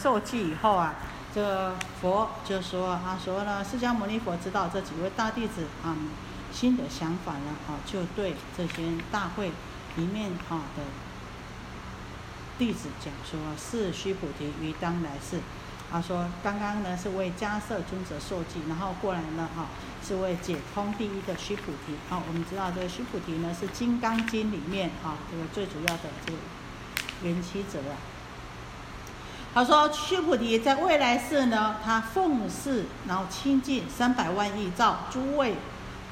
受记以后啊，这个佛就说他说呢，释迦牟尼佛知道这几位大弟子啊新的想法呢，啊，就对这些大会里面啊的弟子讲说：是须菩提于当来世。他说：“刚刚呢是为迦摄尊者受记，然后过来呢，哈，是为解空第一的须菩提。啊，我们知道这个须菩提呢是《金刚经》里面啊这个最主要的这个缘起者啊。他说须菩提在未来世呢，他奉事然后亲近三百万亿兆诸位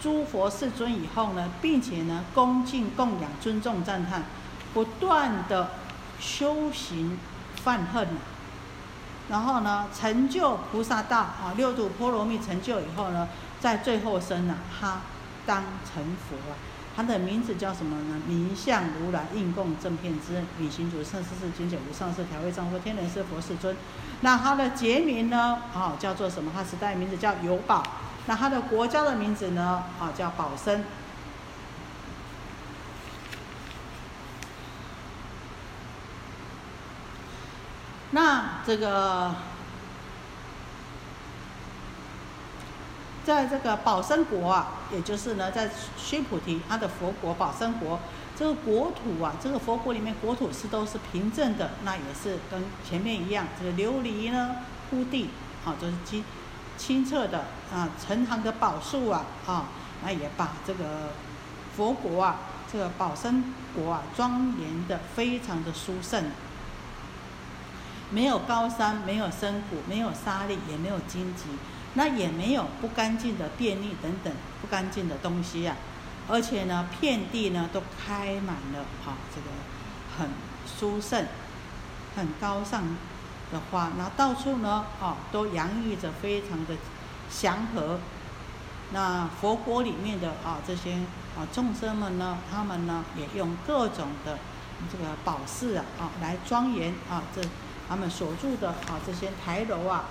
诸佛世尊以后呢，并且呢恭敬供养尊重赞叹，不断的修行犯恨。”然后呢，成就菩萨道啊，六度波罗蜜成就以后呢，在最后生呢，他当成佛啊。他的名字叫什么呢？名相如来应供正片之旅行主圣世世经解无上士调味丈夫天人师佛世尊。那他的节名呢？啊，叫做什么？他时代名字叫有宝。那他的国家的名字呢？啊，叫宝生。那这个，在这个宝生国啊，也就是呢，在须菩提他的佛国宝生国，这个国土啊，这个佛国里面国土是都是平正的，那也是跟前面一样，这个琉璃呢铺地，啊，都是清清澈的啊，成行的宝树啊，啊，那也把这个佛国啊，这个宝生国啊，庄严的非常的殊胜。没有高山，没有深谷，没有沙砾，也没有荆棘，那也没有不干净的便利等等不干净的东西啊。而且呢，遍地呢都开满了啊，这个很殊胜、很高尚的花，那到处呢啊都洋溢着非常的祥和。那佛国里面的啊这些啊众生们呢，他们呢也用各种的这个宝饰啊啊来庄严啊这。他们所住的啊这些台楼啊、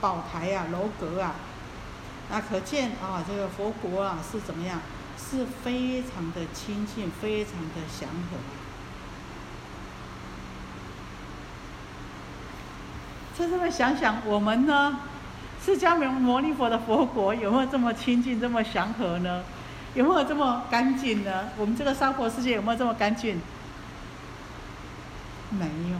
宝台啊、楼阁啊，那可见啊这个佛国啊是怎么样？是非常的清净，非常的祥和。这这么想想，我们呢，释迦牟尼佛的佛国有没有这么清净、这么祥和呢？有没有这么干净呢？我们这个娑婆世界有没有这么干净？没有，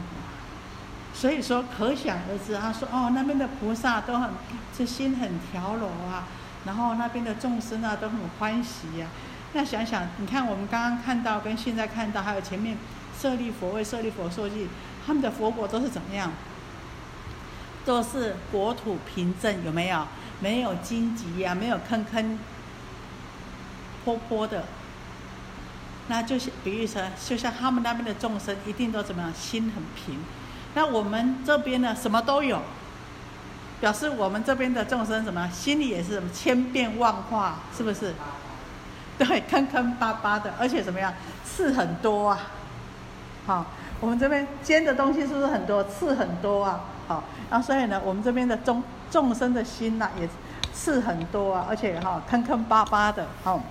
所以说可想而知。他说：“哦，那边的菩萨都很这心很调柔啊，然后那边的众生啊都很欢喜呀。那想想，你看我们刚刚看到跟现在看到，还有前面舍利佛为舍利佛说句，他们的佛国都是怎么样？都是国土平正，有没有？没有荆棘呀，没有坑坑坡坡的。”那就是比喻成，就像他们那边的众生一定都怎么样，心很平。那我们这边呢，什么都有，表示我们这边的众生什么，心里也是什么千变万化，是不是？对，坑坑巴巴的，而且怎么样，刺很多啊。好，我们这边尖的东西是不是很多，刺很多啊？好，那所以呢，我们这边的众众生的心呐，也刺很多啊，而且哈，坑坑巴巴的，好。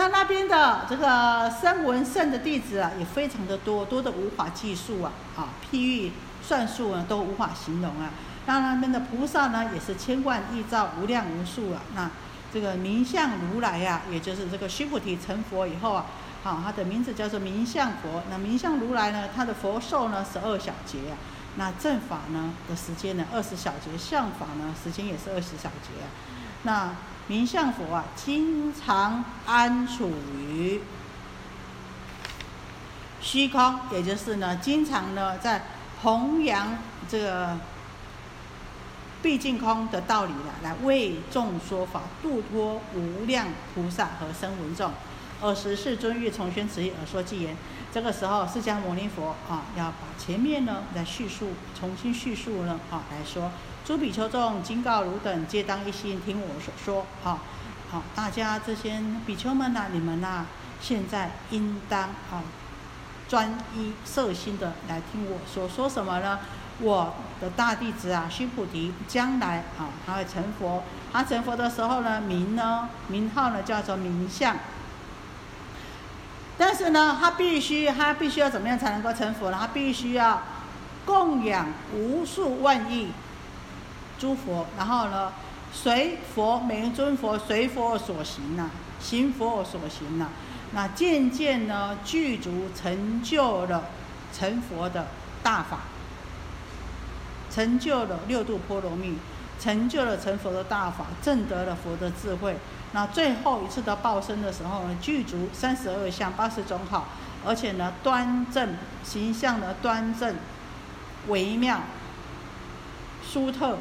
那那边的这个声闻圣的弟子啊，也非常的多，多的无法计数啊，啊，譬喻算数呢都无法形容啊。那那边的菩萨呢，也是千万亿兆无量无数啊。那这个明相如来呀，也就是这个须菩提成佛以后啊，好，他的名字叫做明相佛。那明相如来呢，他的佛寿呢十二小节啊。那正法呢的时间呢二十小节，相法呢时间也是二十小节。那明相佛啊，经常安处于虚空，也就是呢，经常呢在弘扬这个毕竟空的道理了，来为众说法，度脱无量菩萨和声闻众。二十世尊欲重宣此意而说偈言。这个时候，释迦牟尼佛啊，要把前面呢来叙述，重新叙述呢啊来说。诸比丘众，今告汝等，皆当一心听我所说。好，好，大家这些比丘们呐，你们呐，现在应当啊，专一摄心的来听我说。说什么呢？我的大弟子啊，须菩提，将来啊，他会成佛。他成佛的时候呢，名呢，名号呢，叫做名相。但是呢，他必须他必须要怎么样才能够成佛呢？他必须要供养无数万亿诸佛，然后呢，随佛每尊佛随佛所行呐，行佛所行呐，那渐渐呢具足成就了成佛的大法，成就了六度波罗蜜。成就了成佛的大法，证得了佛的智慧。那最后一次的报身的时候呢，具足三十二相八十种好，而且呢端正形象呢端正微妙殊特，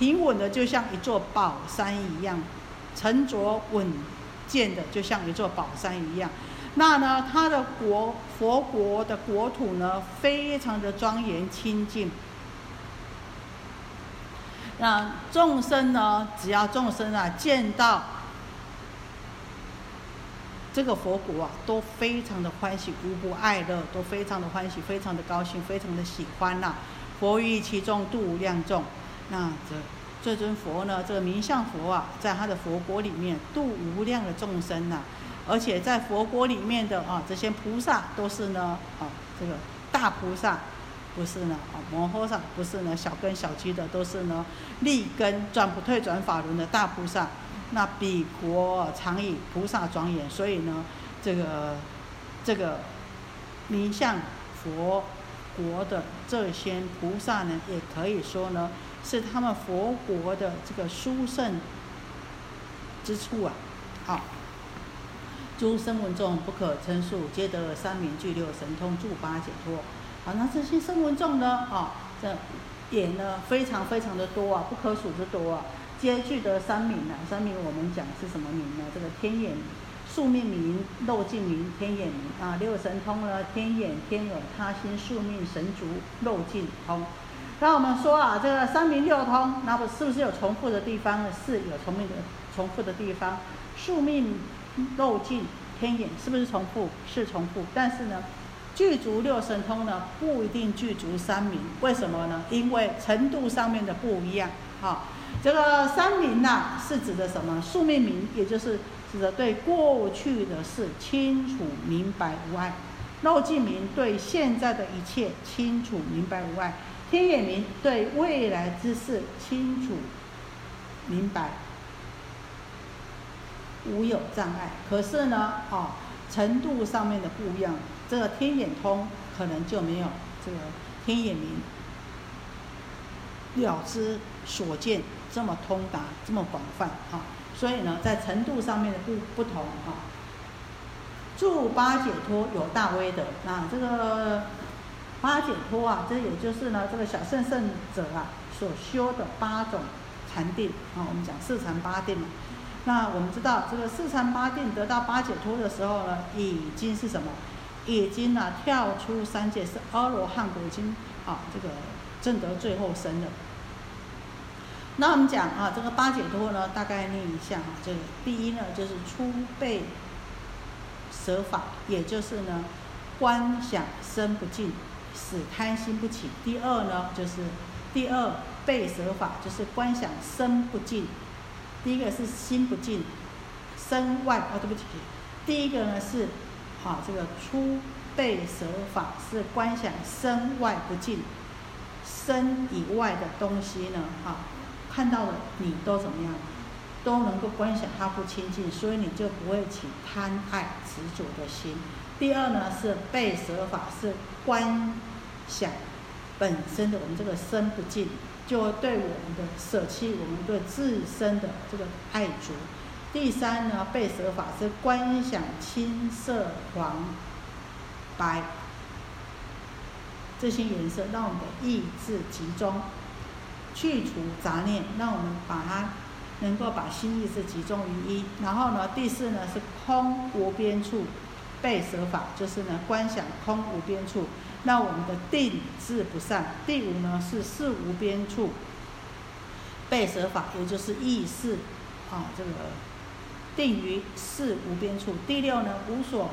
平稳的就像一座宝山一样，沉着稳健的就像一座宝山一样。那呢，他的国佛国的国土呢，非常的庄严清净。那众生呢？只要众生啊见到这个佛国啊，都非常的欢喜，无不爱乐，都非常的欢喜，非常的高兴，非常的喜欢呐。佛于其中度无量众。那这这尊佛呢？这个名相佛啊，在他的佛国里面度无量的众生呐。而且在佛国里面的啊，这些菩萨都是呢啊，这个大菩萨。不是呢，啊，摩诃萨不是呢，小根小基的都是呢，立根转不退转法轮的大菩萨。那比国常以菩萨庄严，所以呢，这个这个名相佛国的这些菩萨呢，也可以说呢，是他们佛国的这个殊胜之处啊。好，诸声闻众不可称数，皆得三明具六神通，助八解脱。好，那这些声闻众呢？啊，这也呢非常非常的多啊，不可数之多啊。皆具得三名呢，三名我们讲是什么名呢？这个天眼、宿命名、漏尽名、天眼名啊。六神通呢，天眼、天耳、他心、宿命、神足、漏尽通。那我们说啊，这个三明六通，那不是不是有重复的地方呢？是有重复的重复的地方。宿命、漏尽、天眼是不是重复？是重复，但是呢？具足六神通呢，不一定具足三明，为什么呢？因为程度上面的不一样。哈，这个三明呐，是指的什么？宿命明，也就是指的对过去的事清楚明白无碍；漏尽明对现在的一切清楚明白无碍；天眼明对未来之事清楚明白无有障碍。可是呢，啊，程度上面的不一样。这个天眼通可能就没有这个天眼明了知所见这么通达，这么广泛啊。所以呢，在程度上面的不不同啊。助八解脱有大威德，那这个八解脱啊，这也就是呢，这个小圣圣者啊所修的八种禅定啊。我们讲四禅八定嘛。那我们知道，这个四禅八定得到八解脱的时候呢，已经是什么？已经呢跳出三界，是阿罗汉果，已经啊这个证得最后生了。那我们讲啊，这个八解脱呢，大概念一下啊，这个第一呢就是初被舍法，也就是呢观想身不净，使贪心不起。第二呢就是第二被舍法，就是观想身不净。第一个是心不净，身外哦对不起，第一个呢是。好，这个出被舍法是观想身外不净，身以外的东西呢，哈，看到了你都怎么样，都能够观想它不清净，所以你就不会起贪爱执着的心。第二呢是被舍法是观想本身的我们这个身不净，就对我们的舍弃，我们对自身的这个爱着。第三呢，被舍法是观想青色、黄、白这些颜色，让我们的意志集中，去除杂念，让我们把它能够把心意是集中于一。然后呢，第四呢是空无边处，被舍法就是呢观想空无边处，那我们的定志不散。第五呢是事无边处，被舍法也就是意识啊这个。定于事无边处。第六呢，无所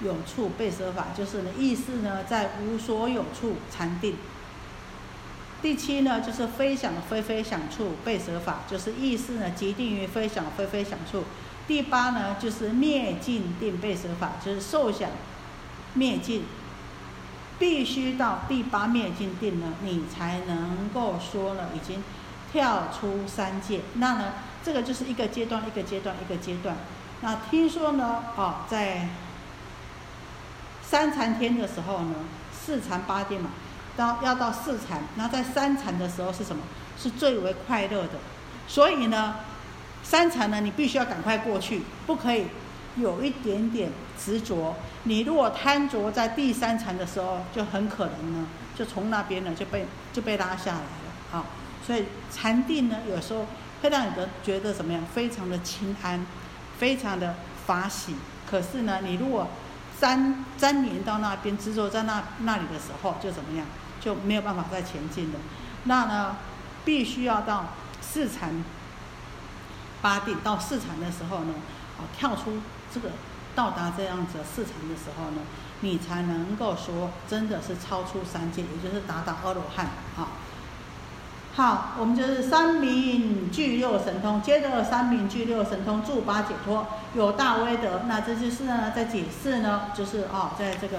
有处被舍法，就是呢意识呢在无所有处禅定。第七呢，就是非想非非想处被舍法，就是意识呢即定于非想非非想处。第八呢，就是灭尽定被舍法，就是受想灭尽，必须到第八灭尽定呢，你才能够说呢，已经跳出三界。那呢，这个就是一个阶段一个阶段一个阶段。那听说呢，哦，在三禅天的时候呢，四禅八定嘛，到要到四禅，那在三禅的时候是什么？是最为快乐的。所以呢。三禅呢，你必须要赶快过去，不可以有一点点执着。你如果贪着在第三禅的时候，就很可能呢，就从那边呢就被就被拉下来了。好，所以禅定呢，有时候会让你的觉得怎么样？非常的清安，非常的法喜。可是呢，你如果粘粘连到那边，执着在那那里的时候，就怎么样？就没有办法再前进了。那呢，必须要到四禅。八定到四禅的时候呢，啊，跳出这个到达这样子四禅的时候呢，你才能够说真的是超出三界，也就是达到阿罗汉啊。好，我们就是三明具六神通，接着三明具六神通助八解脱，有大威德。那这就是呢，在解释呢，就是啊，在这个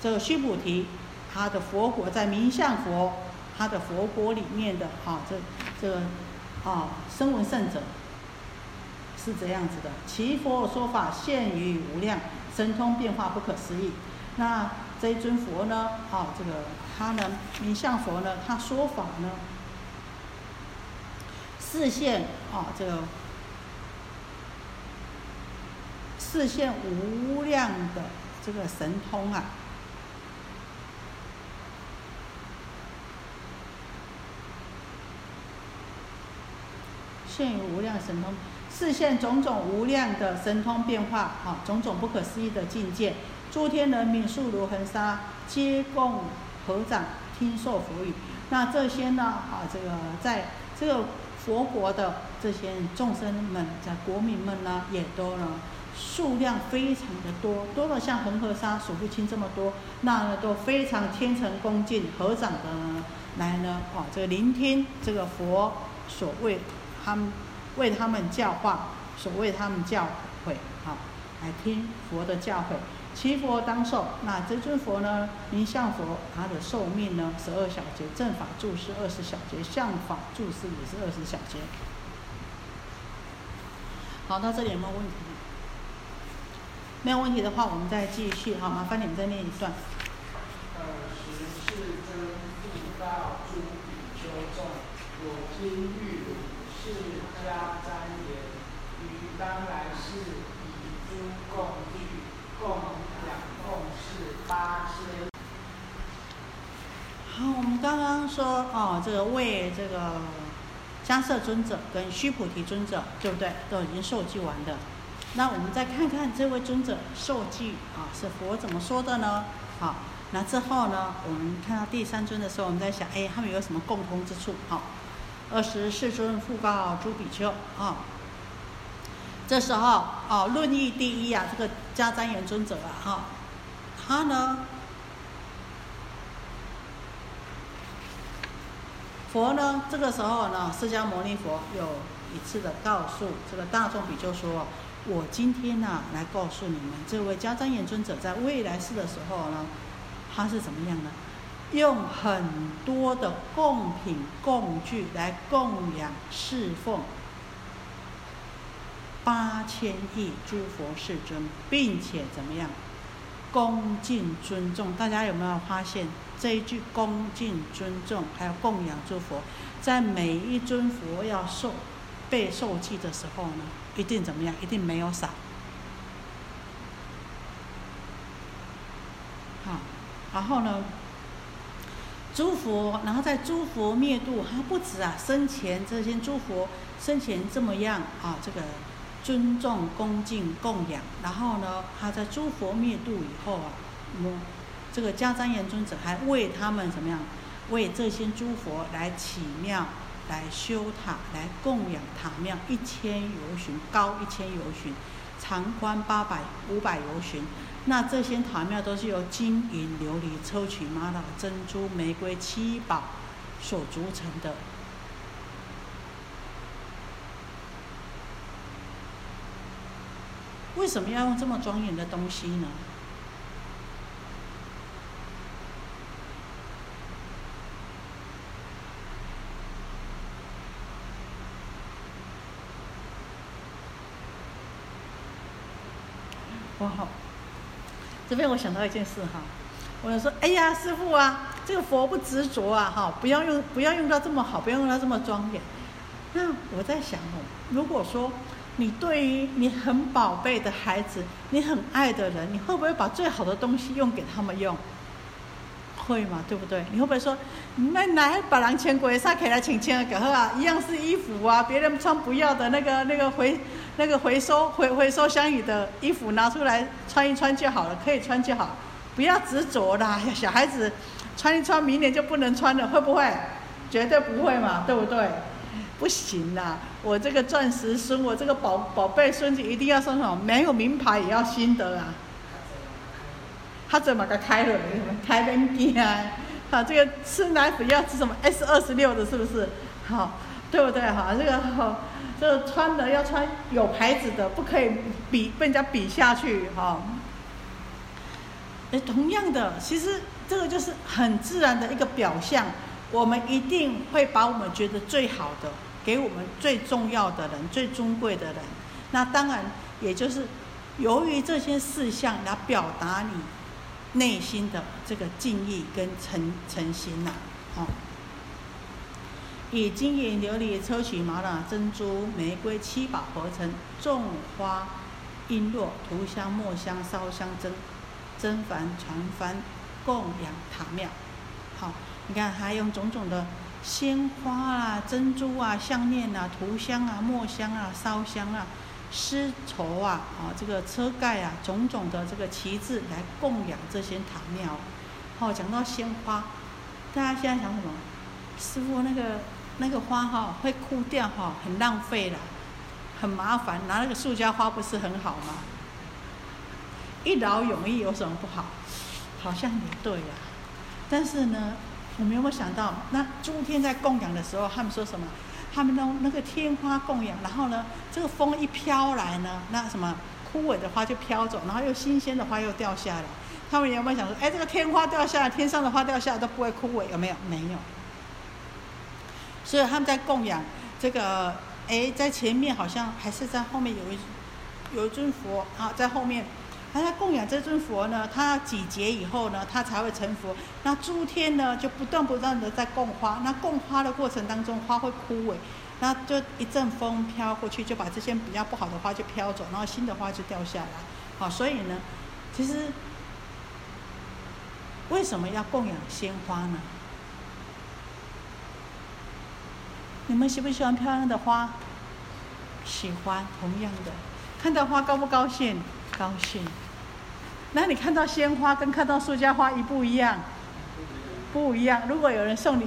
这个须菩提他的佛国，在明相佛他的佛国里面的啊，这这个啊声闻圣者。是这样子的，其佛说法现于无量，神通变化不可思议。那这一尊佛呢？啊，这个他呢，名相佛呢，他说法呢，视现啊，这个视现无量的这个神通啊，现于无量神通。视现种种无量的神通变化，啊，种种不可思议的境界，诸天人民数如恒沙，皆共合掌听受佛语。那这些呢，啊，这个在这个佛国的这些众生们，在国民们呢，也都呢数量非常的多，多到像恒河沙数不清这么多。那呢都非常天成恭敬合掌的，来呢，啊，这个聆听这个佛所谓他们。为他们教化，所谓他们教诲，好，来听佛的教诲。其佛当寿，那这尊佛呢，名相佛，他的寿命呢，十二小节，正法住是二十小节，相法住是也是二十小节。好，到这里有没有问题？没有问题的话，我们再继续。好，麻烦你们再念一段。尔时世尊复告诸比丘众：我今欲汝是。家瞻言，于当来世以诸共具，供养共事八千。好，我们刚刚说哦，这个为这个迦摄尊者跟须菩提尊者，对不对？都已经受记完的。那我们再看看这位尊者受记啊，是佛怎么说的呢？好，那之后呢，我们看到第三尊的时候，我们在想，哎，他们有什么共通之处？好。二十世尊复告诸比丘啊，这时候哦，论义第一啊，这个迦旃延尊者啊，哈，他呢，佛呢，这个时候呢，释迦牟尼佛有一次的告诉这个大众比丘说，我今天呢，来告诉你们，这位迦旃延尊者在未来世的时候呢，他是怎么样呢？用很多的供品供具来供养侍奉八千亿诸佛世尊，并且怎么样恭敬尊重？大家有没有发现这一句恭敬尊重，还有供养诸佛，在每一尊佛要受被受记的时候呢，一定怎么样？一定没有少。好，然后呢？诸佛，然后在诸佛灭度，他不止啊，生前这些诸佛生前这么样啊，这个尊重、恭敬、供养，然后呢，他在诸佛灭度以后啊，我这个迦旃延尊者还为他们怎么样？为这些诸佛来起庙、来修塔、来供养塔庙一千由旬，高一千由旬，长宽八百五百由旬。那这些塔庙都是由金银琉璃、抽取玛瑙、珍珠、玫瑰、七宝所组成的。为什么要用这么庄严的东西呢？哇，这边我想到一件事哈，我就说，哎呀，师傅啊，这个佛不执着啊，哈，不要用，不要用到这么好，不要用到这么庄严。那我在想哦，如果说你对于你很宝贝的孩子，你很爱的人，你会不会把最好的东西用给他们用？会嘛，对不对？你会不会说，那来把人钱鬼撒给来请钱的给喝啊？一样是衣服啊，别人穿不要的那个那个回那个回收回回收箱里的衣服拿出来穿一穿就好了，可以穿就好，不要执着啦。小孩子穿一穿，明年就不能穿了，会不会？绝对不会嘛，对不对？不行啦，我这个钻石孙，我这个宝宝贝孙子一定要送什么？没有名牌也要心得啊。他怎么个开了？开门店啊！好，这个吃奶粉要吃什么？S 二十六的，是不是？好，对不对？哈，这个哈，这个穿的要穿有牌子的，不可以比被人家比下去哈。哎，同样的，其实这个就是很自然的一个表象。我们一定会把我们觉得最好的，给我们最重要的人、最尊贵的人。那当然，也就是由于这些事项来表达你。内心的这个敬意跟诚诚心呐，哦，以金银琉璃抽取玛瑙珍珠玫瑰七宝合成，种花璎珞涂香墨香烧香真真凡传幡供养塔庙。好，你看还用种种的鲜花啊、珍珠啊、项链啊、涂香啊、墨香啊、烧香啊。丝绸啊，啊，这个车盖啊，种种的这个旗帜来供养这些塔庙。好，讲到鲜花，大家现在想什么？师傅，那个那个花哈会枯掉哈，很浪费了，很麻烦。拿那个塑胶花不是很好吗？一劳永逸有什么不好？好像也对呀。但是呢，我们有没有想到，那诸天在供养的时候，他们说什么？他们那那个天花供养，然后呢，这个风一飘来呢，那什么枯萎的花就飘走，然后又新鲜的花又掉下来。他们有没有想说，哎，这个天花掉下来，天上的花掉下来都不会枯萎，有没有？没有。所以他们在供养这个，哎，在前面好像还是在后面有一有一尊佛啊，在后面。他供养这尊佛呢，他几节以后呢，他才会成佛。那诸天呢，就不断不断的在供花。那供花的过程当中，花会枯萎，那就一阵风飘过去，就把这些比较不好的花就飘走，然后新的花就掉下来。好，所以呢，其实为什么要供养鲜花呢？你们喜不喜欢漂亮的花？喜欢，同样的，看到花高不高兴？高兴。那你看到鲜花跟看到塑胶花一不一样？不一样。如果有人送你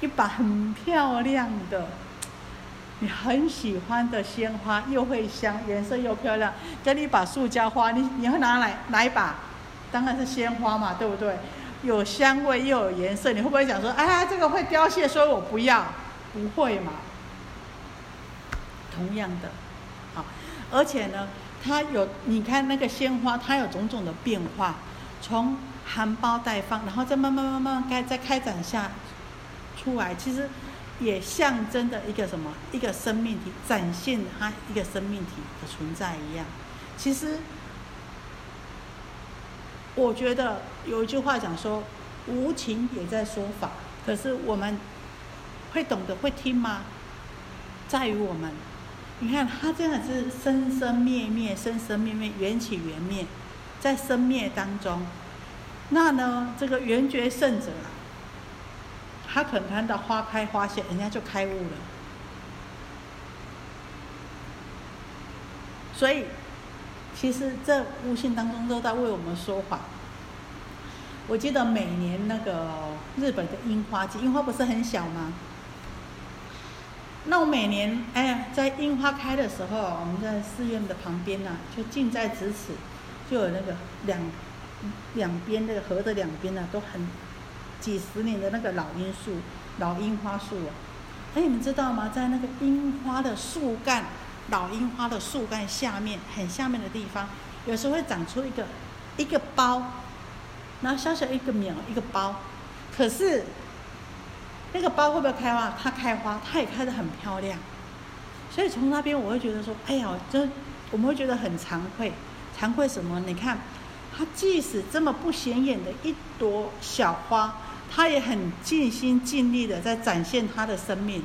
一把很漂亮的、你很喜欢的鲜花，又会香，颜色又漂亮，给你一把塑胶花，你你会拿来哪一把？当然是鲜花嘛，对不对？有香味又有颜色，你会不会想说，哎，这个会凋谢，所以我不要？不会嘛。同样的，好，而且呢。它有，你看那个鲜花，它有种种的变化，从含苞待放，然后再慢慢慢慢开，再开展下出来，其实也象征的一个什么？一个生命体，展现它一个生命体的存在一样。其实，我觉得有一句话讲说，无情也在说法，可是我们会懂得会听吗？在于我们。你看，它真的是生生灭灭，生生灭灭，缘起缘灭，在生灭当中，那呢，这个圆觉圣者啊，他可能看到花开花谢，人家就开悟了。所以，其实这悟性当中都在为我们说法。我记得每年那个日本的樱花季，樱花不是很小吗？那我每年，哎呀，在樱花开的时候，我们在寺院的旁边呢，就近在咫尺，就有那个两两边那个河的两边呢，都很几十年的那个老樱树、老樱花树啊。哎，你们知道吗？在那个樱花的树干老樱花的树干下面很下面的地方，有时候会长出一个一个包，然后小小一个苗一个包，可是那个包会不会开花？它开花，它也开得很漂亮。所以从那边我会觉得说，哎呀，这我们会觉得很惭愧，惭愧什么？你看，它即使这么不显眼的一朵小花，它也很尽心尽力的在展现它的生命。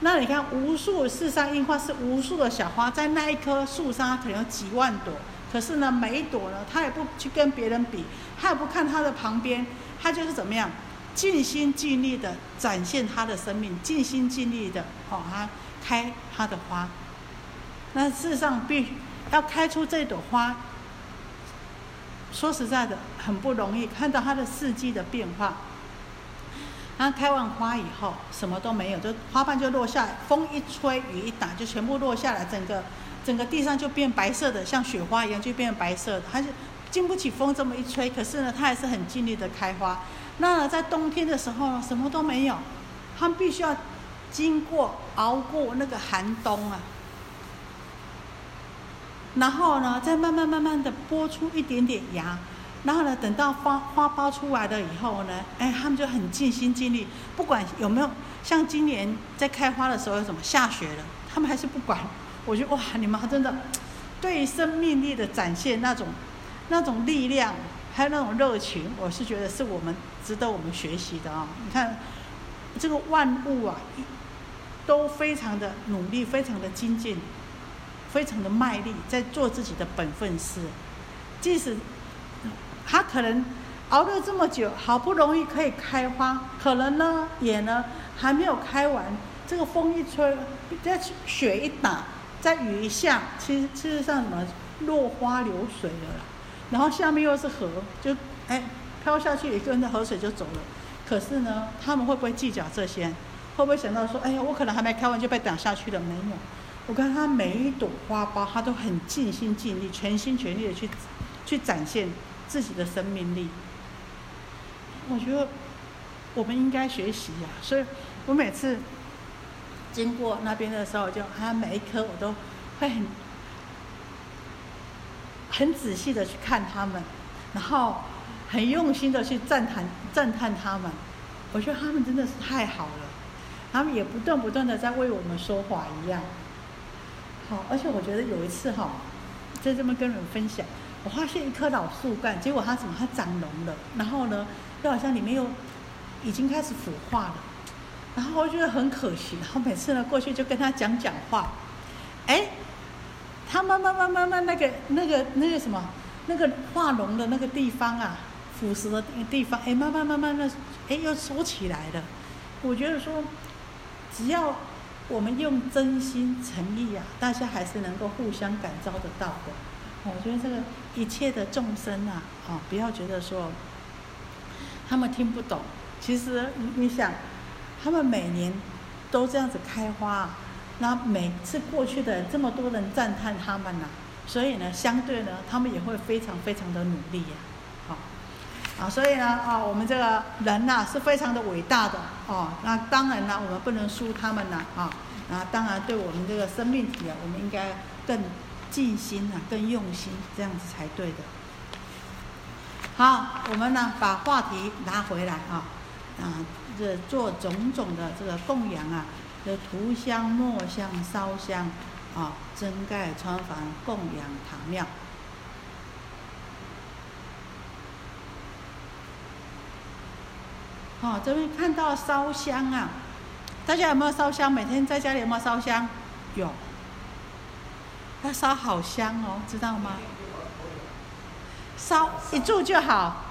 那你看，无数世上樱花是无数的小花，在那一棵树上可能有几万朵，可是呢，每一朵呢，它也不去跟别人比，它也不看它的旁边，它就是怎么样，尽心尽力的展现它的生命，尽心尽力的哦，它开它的花。那事实上，必要开出这朵花，说实在的，很不容易，看到它的四季的变化。它开完花以后，什么都没有，就花瓣就落下来，风一吹，雨一打，就全部落下来，整个整个地上就变白色的，像雪花一样，就变白色的。它是经不起风这么一吹，可是呢，它还是很尽力的开花。那在冬天的时候呢，什么都没有，他们必须要经过熬过那个寒冬啊，然后呢，再慢慢慢慢的剥出一点点芽。然后呢，等到花花苞出来了以后呢，哎，他们就很尽心尽力，不管有没有像今年在开花的时候有什么下雪了，他们还是不管。我觉得哇，你们真的对生命力的展现那种那种力量，还有那种热情，我是觉得是我们值得我们学习的啊！你看这个万物啊，都非常的努力，非常的精进，非常的卖力，在做自己的本分事，即使。他可能熬了这么久，好不容易可以开花，可能呢也呢还没有开完。这个风一吹，再雪一打，再雨一下，其实事实上什么落花流水了啦。然后下面又是河，就哎飘下去，也跟着河水就走了。可是呢，他们会不会计较这些？会不会想到说，哎呀，我可能还没开完就被挡下去了？没有，我看他每一朵花苞，他都很尽心尽力、全心全力的去去展现。自己的生命力，我觉得我们应该学习呀。所以我每次经过那边的时候，就啊每一颗我都会很很仔细的去看他们，然后很用心的去赞叹赞叹他们。我觉得他们真的是太好了，他们也不断不断的在为我们说话一样。好，而且我觉得有一次哈，在这边跟人分享。我发现一棵老树干，结果它怎么它长脓了？然后呢，又好像里面又已经开始腐化了。然后我觉得很可惜。然后每次呢过去就跟他讲讲话，哎，它慢慢慢慢慢那个那个那个什么那个化脓的那个地方啊，腐蚀的那个地方，哎，慢慢慢慢的哎又收起来了。我觉得说，只要我们用真心诚意啊，大家还是能够互相感召得到的。我觉得这个一切的众生啊，啊，不要觉得说他们听不懂。其实你你想，他们每年都这样子开花，那每次过去的这么多人赞叹他们呐，所以呢，相对呢，他们也会非常非常的努力呀，好，啊，所以呢，啊，我们这个人呐是非常的伟大的哦。那当然呢，我们不能输他们呐，啊，啊，当然对我们这个生命体啊，我们应该更。尽心啊，更用心，这样子才对的。好，我们呢把话题拿回来啊，啊，这做种种的这个供养啊，这涂香、墨香、烧香啊，增盖穿房供养堂庙。好，这边看到烧香啊，大家有没有烧香？每天在家里有没有烧香？有。它烧好香哦，知道吗？烧一柱就好，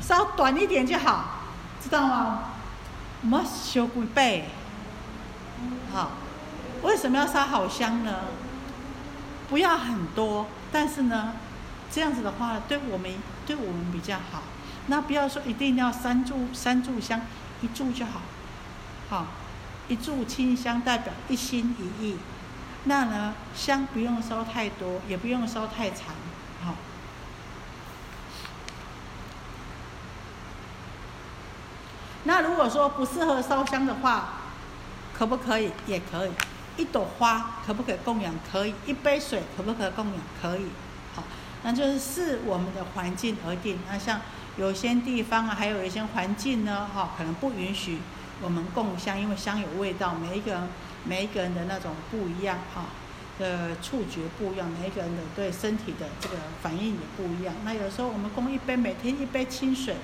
烧短一点就好，知道吗？莫修几倍。好，为什么要烧好香呢？不要很多，但是呢，这样子的话对我们对我们比较好。那不要说一定要三炷三炷香，一炷就好。好，一炷清香代表一心一意。那呢，香不用烧太多，也不用烧太长，好。那如果说不适合烧香的话，可不可以？也可以，一朵花可不可以供养？可以。一杯水可不可以供养？可以。好，那就是视我们的环境而定。那像有些地方啊，还有一些环境呢，哈，可能不允许我们供香，因为香有味道，每一个人每一个人的那种不一样，哈，的触觉不一样，每一个人的对身体的这个反应也不一样。那有时候我们供一杯，每天一杯清水，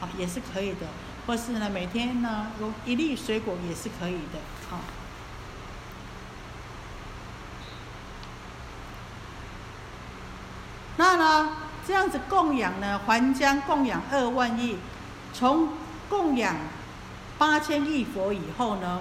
啊，也是可以的。或是呢，每天呢，有一粒水果也是可以的，好。那呢，这样子供养呢，还将供养二万亿，从供养八千亿佛以后呢，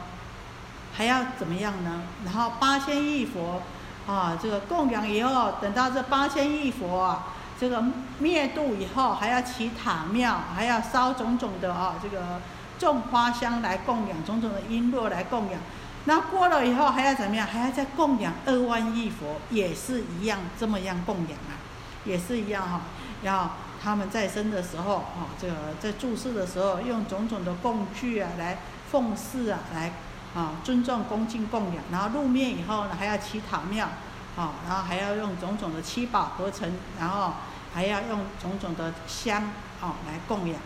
还要怎么样呢？然后八千亿佛啊，这个供养以后，等到这八千亿佛啊。这个灭度以后，还要起塔庙，还要烧种种的啊，这个种花香来供养，种种的璎珞来供养。那过了以后还要怎么样？还要再供养二万亿佛，也是一样这么样供养啊，也是一样哈。要他们在生的时候啊，这个在注释的时候，用种种的供具啊来奉祀啊，来啊尊重恭敬供养。然后入灭以后呢，还要起塔庙。好，然后还要用种种的七宝合成，然后还要用种种的香，哦，来供养。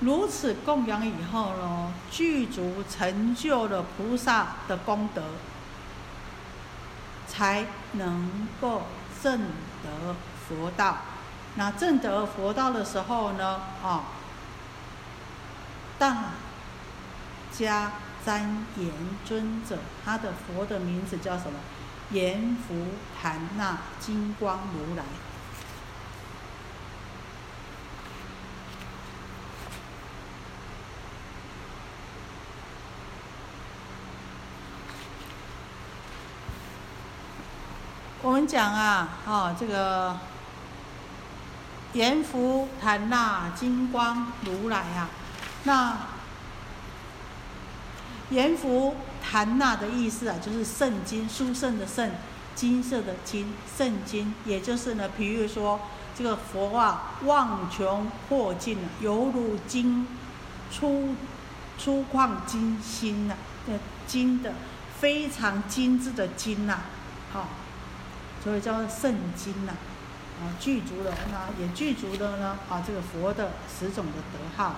如此供养以后呢，具足成就了菩萨的功德，才能够证得佛道。那证得佛道的时候呢，啊，大家。三言尊者，他的佛的名字叫什么？阎浮檀那金光如来。我们讲啊，哦，这个阎浮檀那金光如来啊，那。阎浮檀那的意思啊，就是圣经，殊胜的圣，金色的金，圣经，也就是呢，比如说这个佛啊，望穷阔尽了，犹如金粗粗犷金心呐，的金的非常精致的金呐，好，所以叫圣经呐，啊，具足了，那也具足了呢，啊，这个佛的十种的德号。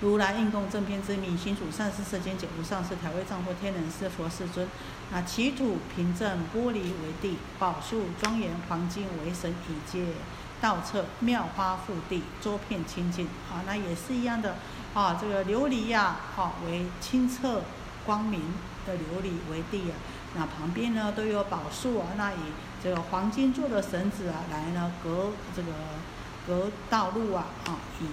如来应供正遍之名，心主善事世间解无上士，调味丈夫天人师佛世尊。那其土平正，玻璃为地，宝树庄严，黄金为神，以界道侧，妙花覆地，周遍清净。啊，那也是一样的。啊，这个琉璃呀，好为清澈光明的琉璃为地啊。那旁边呢都有宝树啊，那以这个黄金做的绳子啊，来呢隔这个隔道路啊，啊以。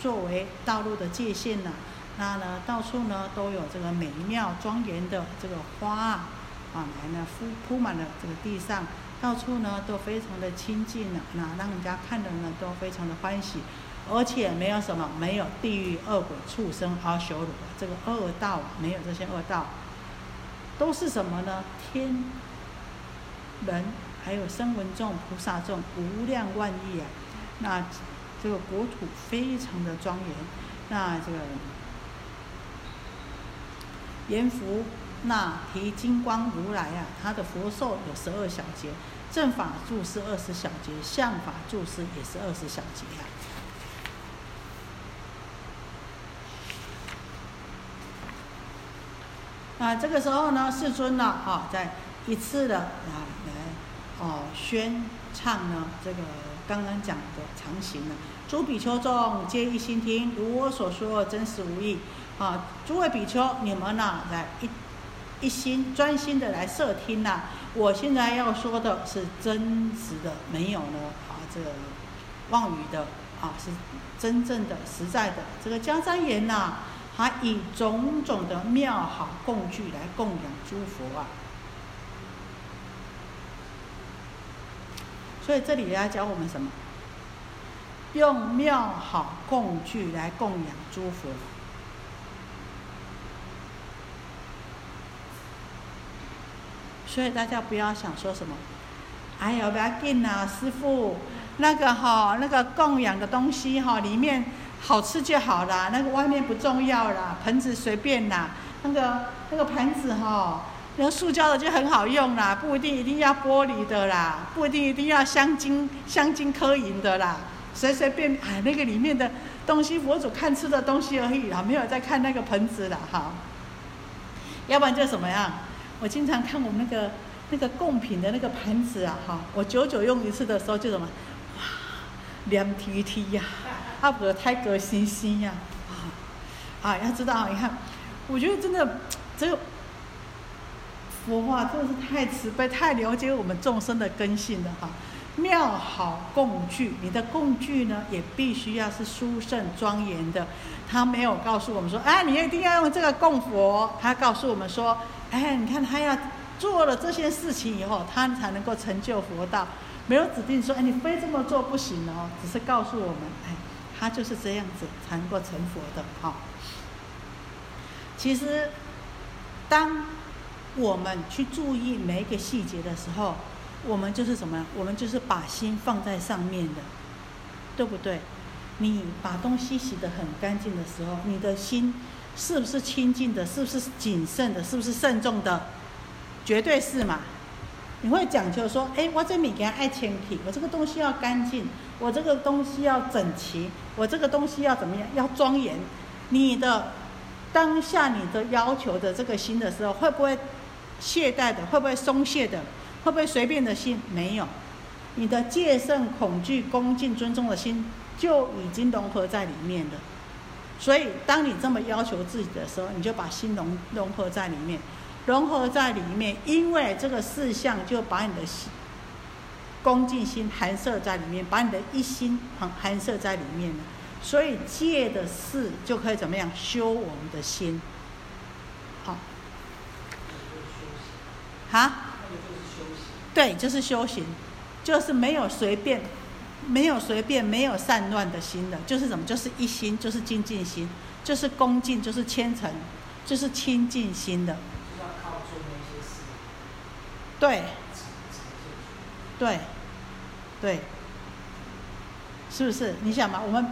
作为道路的界限呢，那呢到处呢都有这个美妙庄严的这个花啊，啊来呢铺铺满了这个地上，到处呢都非常的清净呢，那让人家看的呢都非常的欢喜，而且没有什么没有地狱恶鬼畜生阿修罗这个恶道没有这些恶道，都是什么呢？天人还有声闻众菩萨众无量万亿啊，那。这个国土非常的庄严，那这个阎浮那提金光如来啊，他的佛寿有十二小节，正法住是二十小节，相法住是也是二十小节啊。啊，这个时候呢，世尊呢，啊，在一次的啊来哦宣唱呢这个。刚刚讲的常行呢，诸比丘众皆一心听，如我所说，真实无异。啊，诸位比丘，你们呢，来一一心专心的来摄听呐。我现在要说的是真实的，没有呢啊，这个妄语的啊，是真正的实在的。这个迦旃延呐，还以种种的妙好供具来供养诸佛啊。所以这里要教我们什么？用妙好供具来供养诸佛。所以大家不要想说什么，哎呀，不要紧啊，师傅，那个哈，那个供养的东西哈，里面好吃就好啦，那个外面不重要啦，盆子随便啦，那个那个盘子哈，个塑胶的就很好用啦，不一定一定要玻璃的啦，不一定一定要镶金镶金刻银的啦，随随便哎那个里面的东西，佛祖看吃的东西而已啦，没有在看那个盆子啦哈。要不然就什么样？我经常看我们那个那个贡品的那个盘子啊哈，我久久用一次的时候就什么，哇，凉提提呀。阿婆太革新新呀！啊，要知道，你看，我觉得真的，这个佛法真的是太慈悲、太了解我们众生的根性了哈。妙好供具，你的供具呢，也必须要是殊胜庄严的。他没有告诉我们说，哎，你一定要用这个供佛。他告诉我们说，哎，你看他要做了这些事情以后，他才能够成就佛道。没有指定说，哎，你非这么做不行哦，只是告诉我们，哎。他就是这样子才能够成佛的哈。其实，当我们去注意每一个细节的时候，我们就是什么？我们就是把心放在上面的，对不对？你把东西洗得很干净的时候，你的心是不是清净的？是不是谨慎的？是不是慎重的？绝对是嘛。你会讲究说，哎，我这米给他爱清皮，我这个东西要干净，我这个东西要整齐，我这个东西要怎么样？要庄严。你的当下你的要求的这个心的时候，会不会懈怠的？会不会松懈的？会不会随便的心？没有，你的戒慎恐惧恭敬尊重的心就已经融合在里面了。所以，当你这么要求自己的时候，你就把心融融合在里面。融合在里面，因为这个事项就把你的心恭敬心含摄在里面，把你的一心含含摄在里面了。所以戒的事就可以怎么样修我们的心？好，哈？对，就是修行，就是没有随便，没有随便，没有散乱的心的，就是什么？就是一心，就是精进心，就是恭敬，就是虔诚，就是清净心的。对，对，对，是不是？你想嘛，我们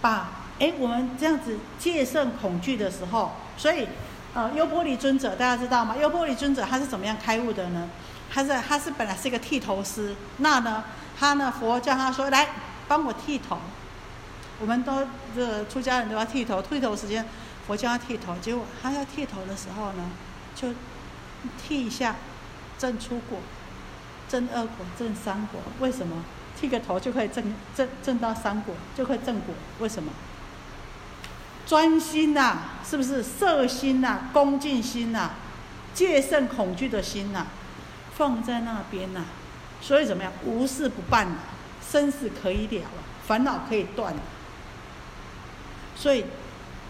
把哎，我们这样子戒慎恐惧的时候，所以呃，优波离尊者大家知道吗？优波离尊者他是怎么样开悟的呢？他是他是本来是一个剃头师，那呢，他呢佛叫他说来帮我剃头，我们都这出家人都要剃头，剃头时间佛教他剃头，结果他要剃头的时候呢，就剃一下。正出果，正二果，正三果，为什么剃个头就可以正正正到三果，就可以正果？为什么？专心呐，是不是色心呐，恭敬心呐，戒慎恐惧的心呐，放在那边呐，所以怎么样？无事不办了，生死可以了了，烦恼可以断了。所以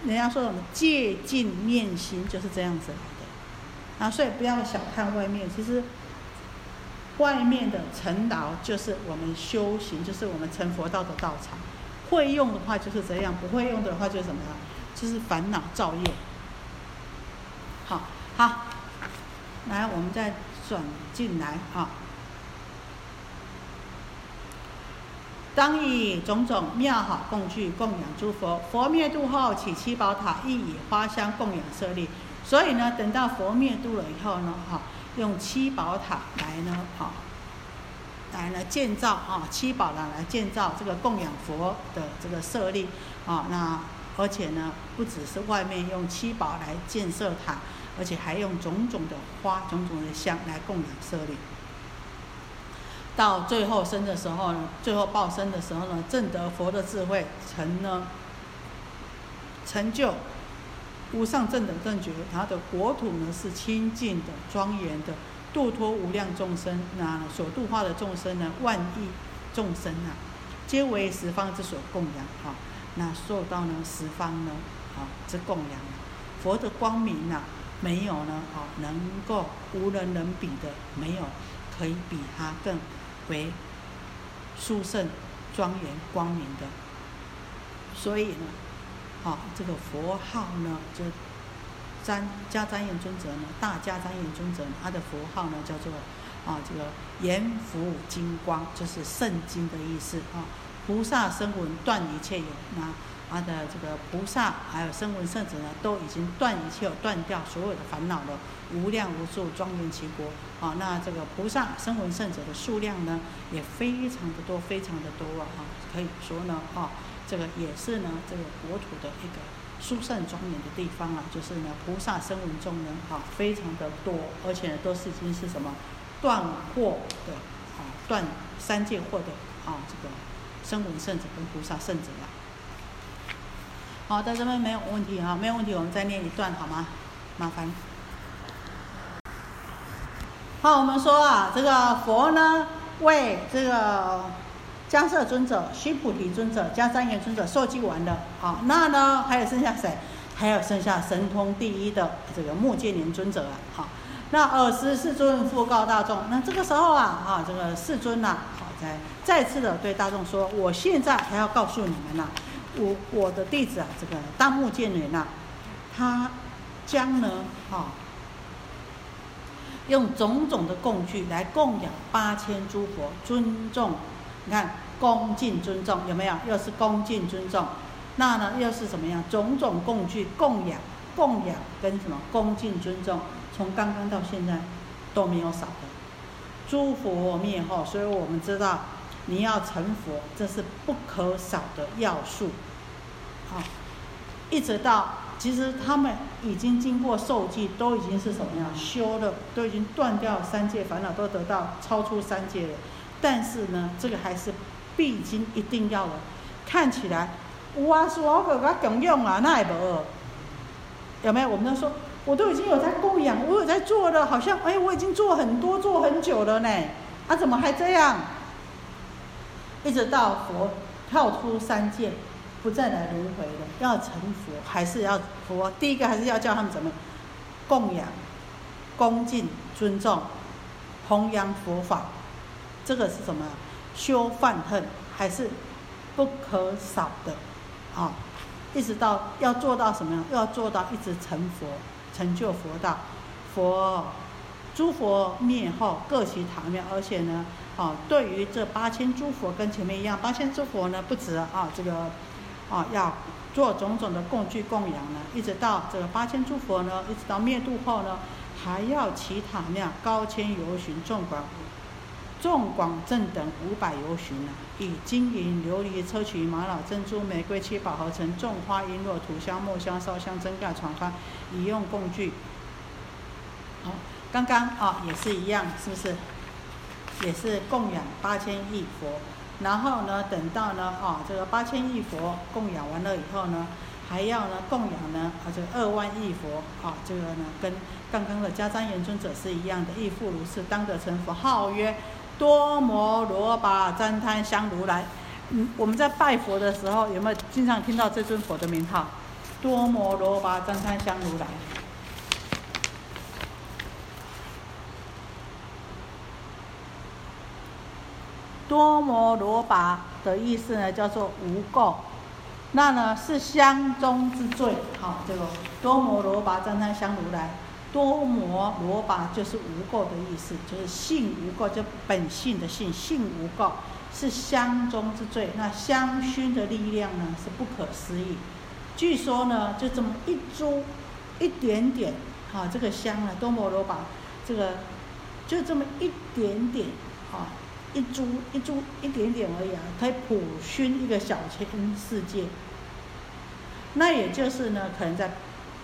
人家说什么戒尽念心，就是这样子。啊，所以不要小看外面，其实外面的尘劳就是我们修行，就是我们成佛道的道场。会用的话就是这样，不会用的话就是什么呀？就是烦恼造业。好，好，来，我们再转进来啊。当以种种妙好供具供养诸佛，佛灭度后，起七宝塔，亦以花香供养舍利。所以呢，等到佛灭度了以后呢，哈，用七宝塔来呢，哈，来呢建造啊，七宝呢来建造这个供养佛的这个舍利啊，那而且呢，不只是外面用七宝来建设塔，而且还用种种的花、种种的香来供养舍利。到最后生的时候呢，最后报生的时候呢，正得佛的智慧，成呢成就。无上正等正觉，他的国土呢是清净的、庄严的，度脱无量众生。那所度化的众生呢，万亿众生啊，皆为十方之所供养。哈，那受到呢十方呢，啊之供养。佛的光明啊，没有呢，啊能够无人能比的，没有可以比他更为殊胜、庄严、光明的。所以呢。好，这个佛号呢，就瞻迦旃延尊者呢，大加旃延尊者，他的佛号呢叫做啊，这个严福金光，就是圣经的意思啊。菩萨声闻断一切有，那他的这个菩萨还有声闻圣者呢，都已经断一切断掉所有的烦恼了，无量无数庄严其国啊。那这个菩萨声闻圣者的数量呢，也非常的多，非常的多啊。可以说呢，啊，这个也是呢，这个国土的一个殊胜庄严的地方啊，就是呢，菩萨声闻众呢，啊，非常的多，而且呢都是已经是什么断惑的啊，断三界惑的啊，这个声闻圣者跟菩萨圣者啊。好，在这边没有问题啊，没有问题，我们再念一段好吗？麻烦。好，我们说啊，这个佛呢，为这个迦摄尊者、须菩提尊者、迦旃延尊者受记完了。好，那呢，还有剩下谁？还有剩下神通第一的这个目犍连尊者啊。好，那尔时世尊复告大众，那这个时候啊，啊，这个世尊呐，好，再再次的对大众说，我现在还要告诉你们呐。我我的弟子啊，这个大目犍连呐，他将呢，哈，用种种的供具来供养八千诸佛，尊重，你看恭敬尊重有没有？又是恭敬尊重，那呢又是怎么样？种种共具供养，供养跟什么？恭敬尊重，从刚刚到现在都没有少的。诸佛灭后，所以我们知道。你要成佛，这是不可少的要素，啊，一直到其实他们已经经过受记，都已经是什么样修了，都已经断掉三界烦恼，都得到超出三界了。但是呢，这个还是必经一定要的。看起来，哇，说我个个供养啊，那也无，有没有？我们都说，我都已经有在供养，我有在做了，好像哎，我已经做很多，做很久了呢，啊，怎么还这样？一直到佛跳出三界，不再来轮回了，要成佛还是要佛？第一个还是要叫他们怎么供养、恭敬、尊重、弘扬佛法，这个是什么？修犯恨还是不可少的啊！一直到要做到什么样？要做到一直成佛，成就佛道，佛诸佛灭后各其塔庙，而且呢。啊，对于这八千诸佛跟前面一样，八千诸佛呢不止啊，这个啊要做种种的供具供养呢，一直到这个八千诸佛呢，一直到灭度后呢，还要其塔庙高千游巡，众观众广正等五百游巡呢，以金银琉璃砗磲玛瑙珍珠玫瑰七宝合成，种花璎珞土香木香烧香真盖传花，以用供具。好，刚刚啊也是一样，是不是？也是供养八千亿佛，然后呢，等到呢，啊，这个八千亿佛供养完了以后呢，还要呢供养呢，啊，这个二万亿佛，啊，这个呢跟刚刚的迦旃延尊者是一样的，亦复如是，当得成佛，号曰多摩罗跋旃檀香如来。嗯，我们在拜佛的时候有没有经常听到这尊佛的名号？多摩罗跋旃檀香如来。多摩罗跋的意思呢，叫做无垢，那呢是香中之最。好，这个多摩罗跋赞叹香如来，多摩罗跋就是无垢的意思，就是性无垢，就本性的性，性无垢是香中之最。那香薰的力量呢是不可思议。据说呢，就这么一株，一点点，好，这个香啊，多摩罗跋，这个就这么一点点，好。一株一株一点点而已啊，可以普熏一个小千世界。那也就是呢，可能在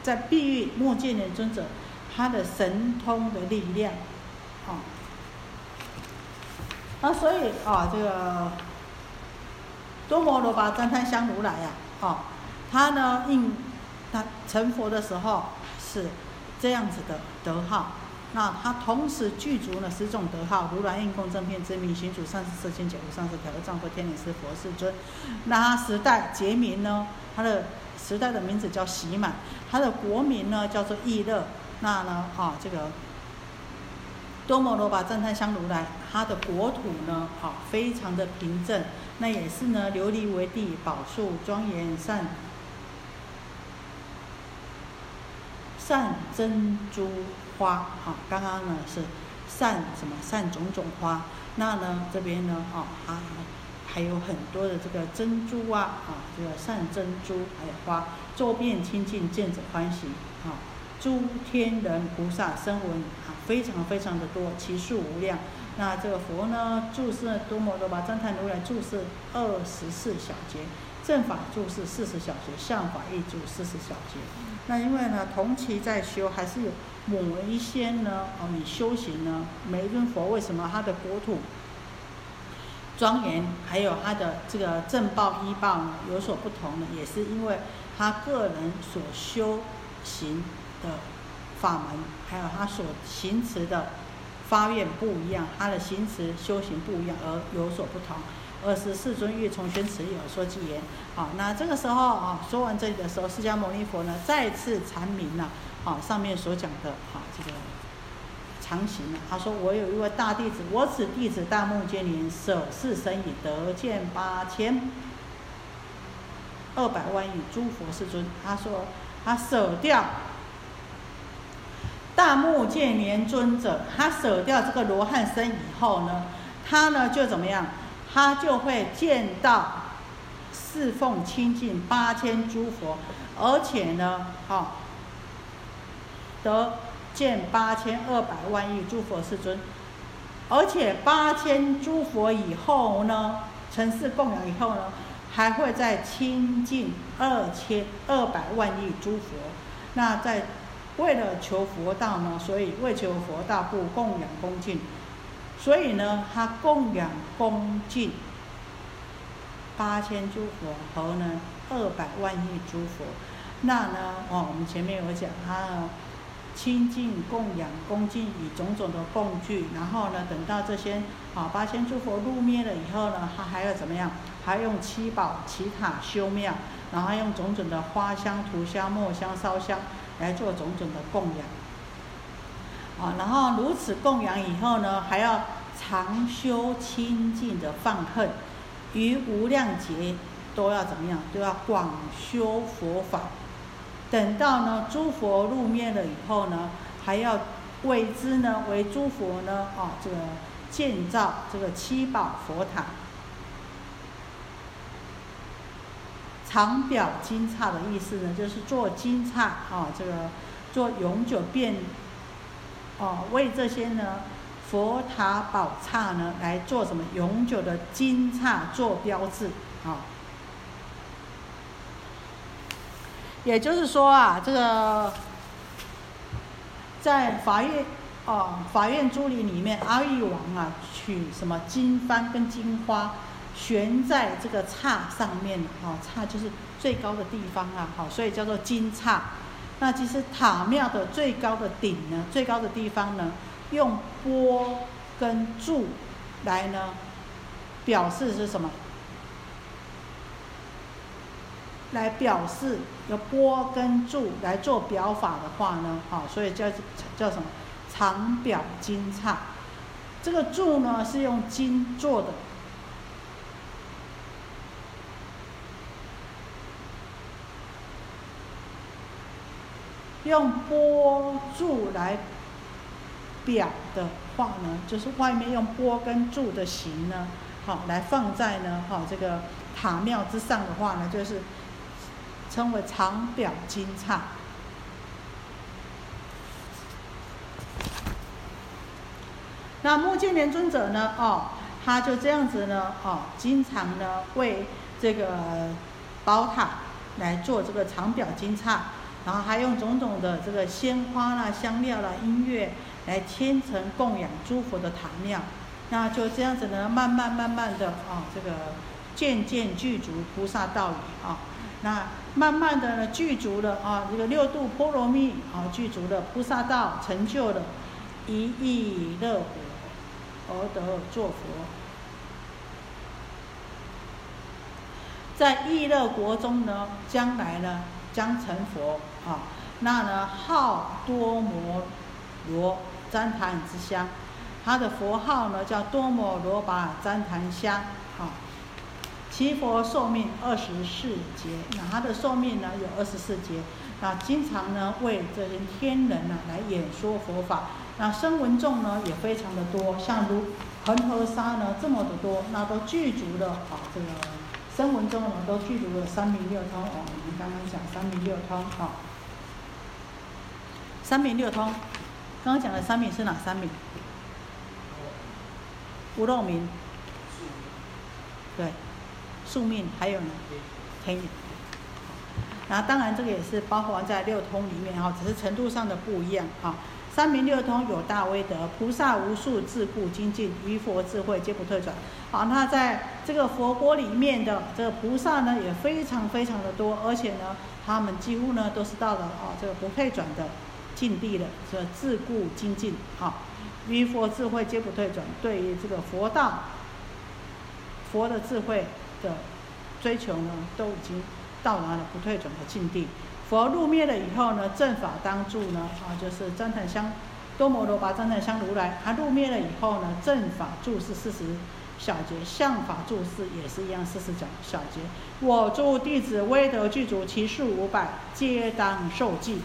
在碧玉莫见连尊者他的神通的力量，啊，那所以啊，这个多摩罗跋赞叹香如来呀，啊，他呢应他成佛的时候是这样子的德号。那他同时具足了十种德号：如来应供正片之名，行主上师四千九无上师调和丈夫天理师佛世尊。那他时代节名呢？他的时代的名字叫喜满，他的国名呢叫做易乐。那呢，啊，这个多摩罗跋赞叹香如来，他的国土呢，啊，非常的平正。那也是呢，琉璃为地，宝树庄严善。善珍珠花，啊，刚刚呢是善什么善种种花，那呢这边呢，啊，还有很多的这个珍珠啊，啊，这个善珍珠还有花，周遍清净，见者欢喜，啊，诸天人菩萨声闻啊，非常非常的多，其数无量。那这个佛呢，注释多摩多巴赞叹如来注释二十四小节，正法注释四十小节，相法一注四十小节。那因为呢，同期在修，还是有某一些呢，哦，你修行呢，每一尊佛为什么他的国土庄严，还有他的这个正报依报呢有所不同呢？也是因为他个人所修行的法门，还有他所行持的。发愿不一样，他的行持修行不一样而有所不同。二十四尊欲从宣持有说偈言，好，那这个时候啊，说完这里的时候，释迦牟尼佛呢再次阐明了啊上面所讲的啊这个常行了。他说：“我有一位大弟子，我此弟子大目犍连舍是身已得见八千二百万亿诸佛世尊。”他说他舍掉。大目犍连尊者，他舍掉这个罗汉身以后呢，他呢就怎么样？他就会见到侍奉清净八千诸佛，而且呢，哈，得见八千二百万亿诸佛世尊，而且八千诸佛以后呢，成事供养以后呢，还会再亲近二千二百万亿诸佛，那在。为了求佛道呢，所以为求佛道故供养恭敬，所以呢，他供养恭敬八千诸佛和呢二百万亿诸佛。那呢，哦，我们前面有讲，他清净供养恭敬以种种的供具，然后呢，等到这些啊八千诸佛入灭了以后呢，他还要怎么样？还用七宝奇塔修庙，然后用种种的花香、涂香、墨香、烧香。来做种种的供养，啊，然后如此供养以后呢，还要常修清净的放恨，于无量劫都要怎么样？都要广修佛法。等到呢诸佛入灭了以后呢，还要为之呢为诸佛呢啊这个建造这个七宝佛塔。常表金刹的意思呢，就是做金刹啊，这个做永久变哦，为这些呢佛塔宝刹呢来做什么永久的金刹做标志啊。也就是说啊，这个在法院哦，法院珠林里面，阿育王啊取什么金幡跟金花。悬在这个刹上面，哈，刹就是最高的地方啊，好，所以叫做金刹。那其实塔庙的最高的顶呢，最高的地方呢，用波跟柱来呢表示是什么？来表示有波跟柱来做表法的话呢，好，所以叫叫什么？长表金刹。这个柱呢是用金做的。用波柱来表的话呢，就是外面用波跟柱的形呢，好来放在呢，好这个塔庙之上的话呢，就是称为长表金刹。那目犍连尊者呢，哦，他就这样子呢，哦，经常呢为这个宝塔来做这个长表金刹。然后还用种种的这个鲜花啦、香料啦、音乐来虔诚供养诸佛的坛庙，那就这样子呢，慢慢慢慢的啊，这个渐渐具足菩萨道理啊，那慢慢的呢具足了啊，这个六度波罗蜜啊具足了菩萨道，成就了一亿乐果而得作佛，在意乐国中呢，将来呢。将成佛啊，那呢号多摩罗旃檀之香，他的佛号呢叫多摩罗跋旃檀香啊。其佛寿命二十四劫，那他的寿命呢有二十四劫，那经常呢为这些天人呢来演说佛法，那声闻众呢也非常的多，像如恒河沙呢这么的多，那都具足了啊，这个声闻中呢都具足了三明六通哦。我们刚刚讲三明六通啊，三明六通，刚刚讲的三明是哪三明？无漏明，对，宿命还有呢，天眼。那当然这个也是包含在六通里面哈，只是程度上的不一样哈。三明六通有大威德，菩萨无数自故精进，于佛智慧皆不退转。好，那在这个佛国里面的这个菩萨呢，也非常非常的多，而且呢，他们几乎呢都是到了啊这个不退转的境地了，这自故精进，好，于佛智慧皆不退转。对于这个佛道、佛的智慧的追求呢，都已经到达了不退转的境地。佛入灭了以后呢，正法当住呢，啊，就是旃檀香多摩罗跋旃檀香如来，他入灭了以后呢，正法住是四十小节，相法住是也是一样四十小小节。我诸弟子威德具足，其数五百，皆当受记。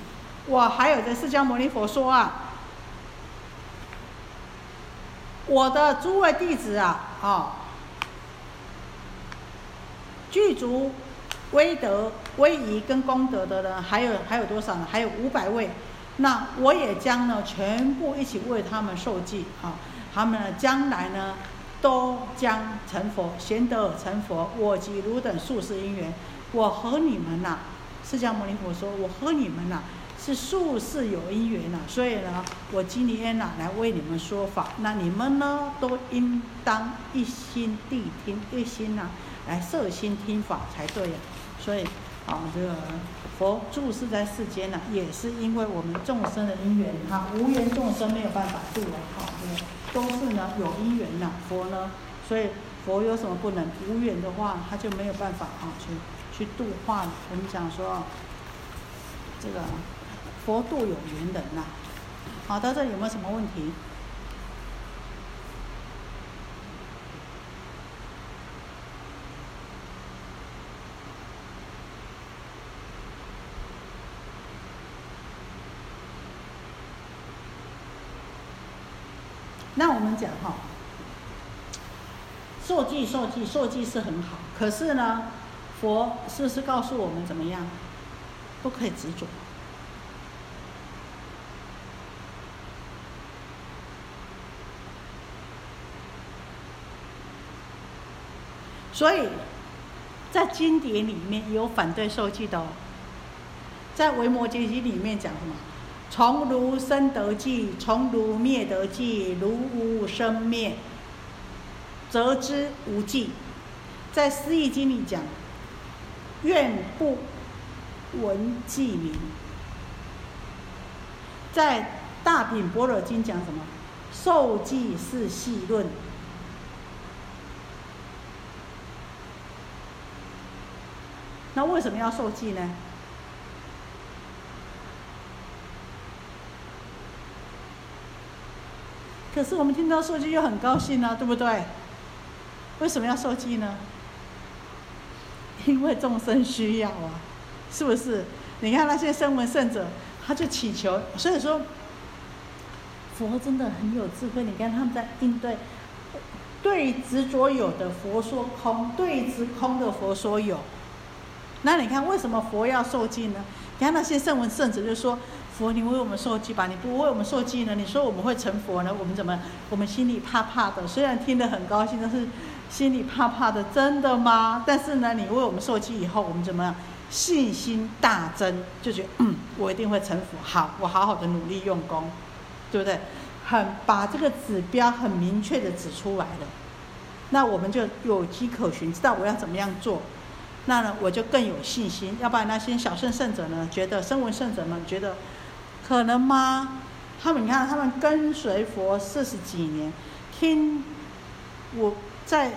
我还有的释迦牟尼佛说啊，我的诸位弟子啊，啊，具足。威德、威仪跟功德的呢，还有还有多少呢？还有五百位。那我也将呢全部一起为他们受记啊。他们呢将来呢都将成佛，贤德成佛。我及汝等数世因缘，我和你们呐，释迦牟尼佛说，我和你们呐是数世有因缘呐，所以呢，我今天呐来为你们说法。那你们呢都应当一心谛听，一心呐来摄心听法才对呀。所以，啊，这个佛住世在世间呢，也是因为我们众生的因缘，哈，无缘众生没有办法度了，哈，这个都是呢有因缘呐，佛呢，所以佛有什么不能？无缘的话，他就没有办法啊，去去度化。我们讲说，这个佛度有缘人呐。好，到这有没有什么问题？那我们讲哈，受记受记受记是很好，可是呢，佛是不是告诉我们怎么样，不可以执着？所以在经典里面有反对受记的哦，在维摩诘经里面讲什么？从如生得计，从如灭得计，如无生灭，则知无计。在《诗意经》里讲，愿不闻寂名。在《大品般若经》讲什么？受记是细论。那为什么要受记呢？可是我们听到受记又很高兴啊，对不对？为什么要受记呢？因为众生需要啊，是不是？你看那些声闻圣者，他就祈求，所以说，佛真的很有智慧。你看他们在应对，对执着有的佛说空，对执空的佛说有。那你看为什么佛要受记呢？你看那些圣闻圣者就说。佛，你为我们受记吧？你不为我们受记呢？你说我们会成佛呢？我们怎么？我们心里怕怕的。虽然听得很高兴，但是心里怕怕的。真的吗？但是呢，你为我们受记以后，我们怎么样？信心大增，就觉得嗯，我一定会成佛。好，我好好的努力用功，对不对？很把这个指标很明确的指出来了，那我们就有迹可循，知道我要怎么样做。那呢，我就更有信心。要不然那些小圣圣者呢，觉得声闻圣者们觉得。可能吗？他们你看，他们跟随佛四十几年，听我在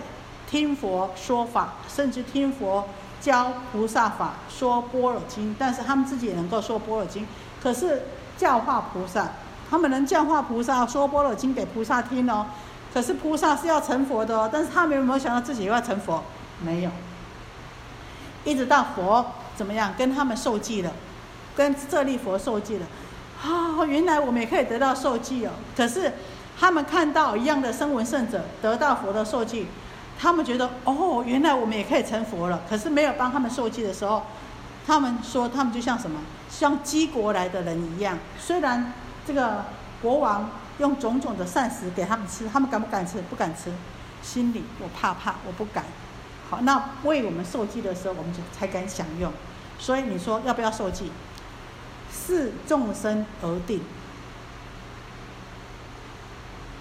听佛说法，甚至听佛教菩萨法，说般若经，但是他们自己也能够说般若经。可是教化菩萨，他们能教化菩萨说般若经给菩萨听哦。可是菩萨是要成佛的哦，但是他们有没有想到自己要成佛？没有。一直到佛怎么样跟他们受记了，跟舍利佛受记了。啊，原来我们也可以得到受记哦。可是他们看到一样的声闻圣者得到佛的受记，他们觉得哦，原来我们也可以成佛了。可是没有帮他们受记的时候，他们说他们就像什么，像鸡国来的人一样。虽然这个国王用种种的膳食给他们吃，他们敢不敢吃？不敢吃，心里我怕怕，我不敢。好，那为我们受记的时候，我们就才敢享用。所以你说要不要受记？视众生而定。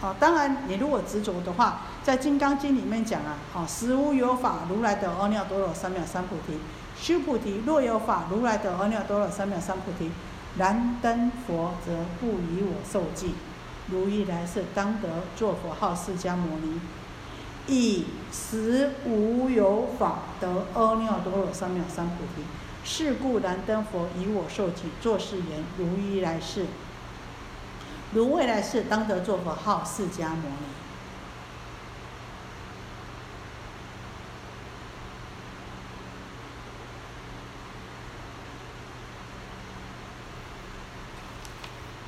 好，当然你如果执着的话，在《金刚经》里面讲啊，好，实无有法如来的阿耨多罗三藐三菩提。须菩提，若有法如来的阿耨多罗三藐三菩提，燃灯佛则不以我受记。如意来世当得作佛号释迦牟尼。以实无有法得阿耨多罗三藐三菩提，是故燃灯佛以我受记，作是言：如一来世，如未来世，当得作佛号释迦牟尼。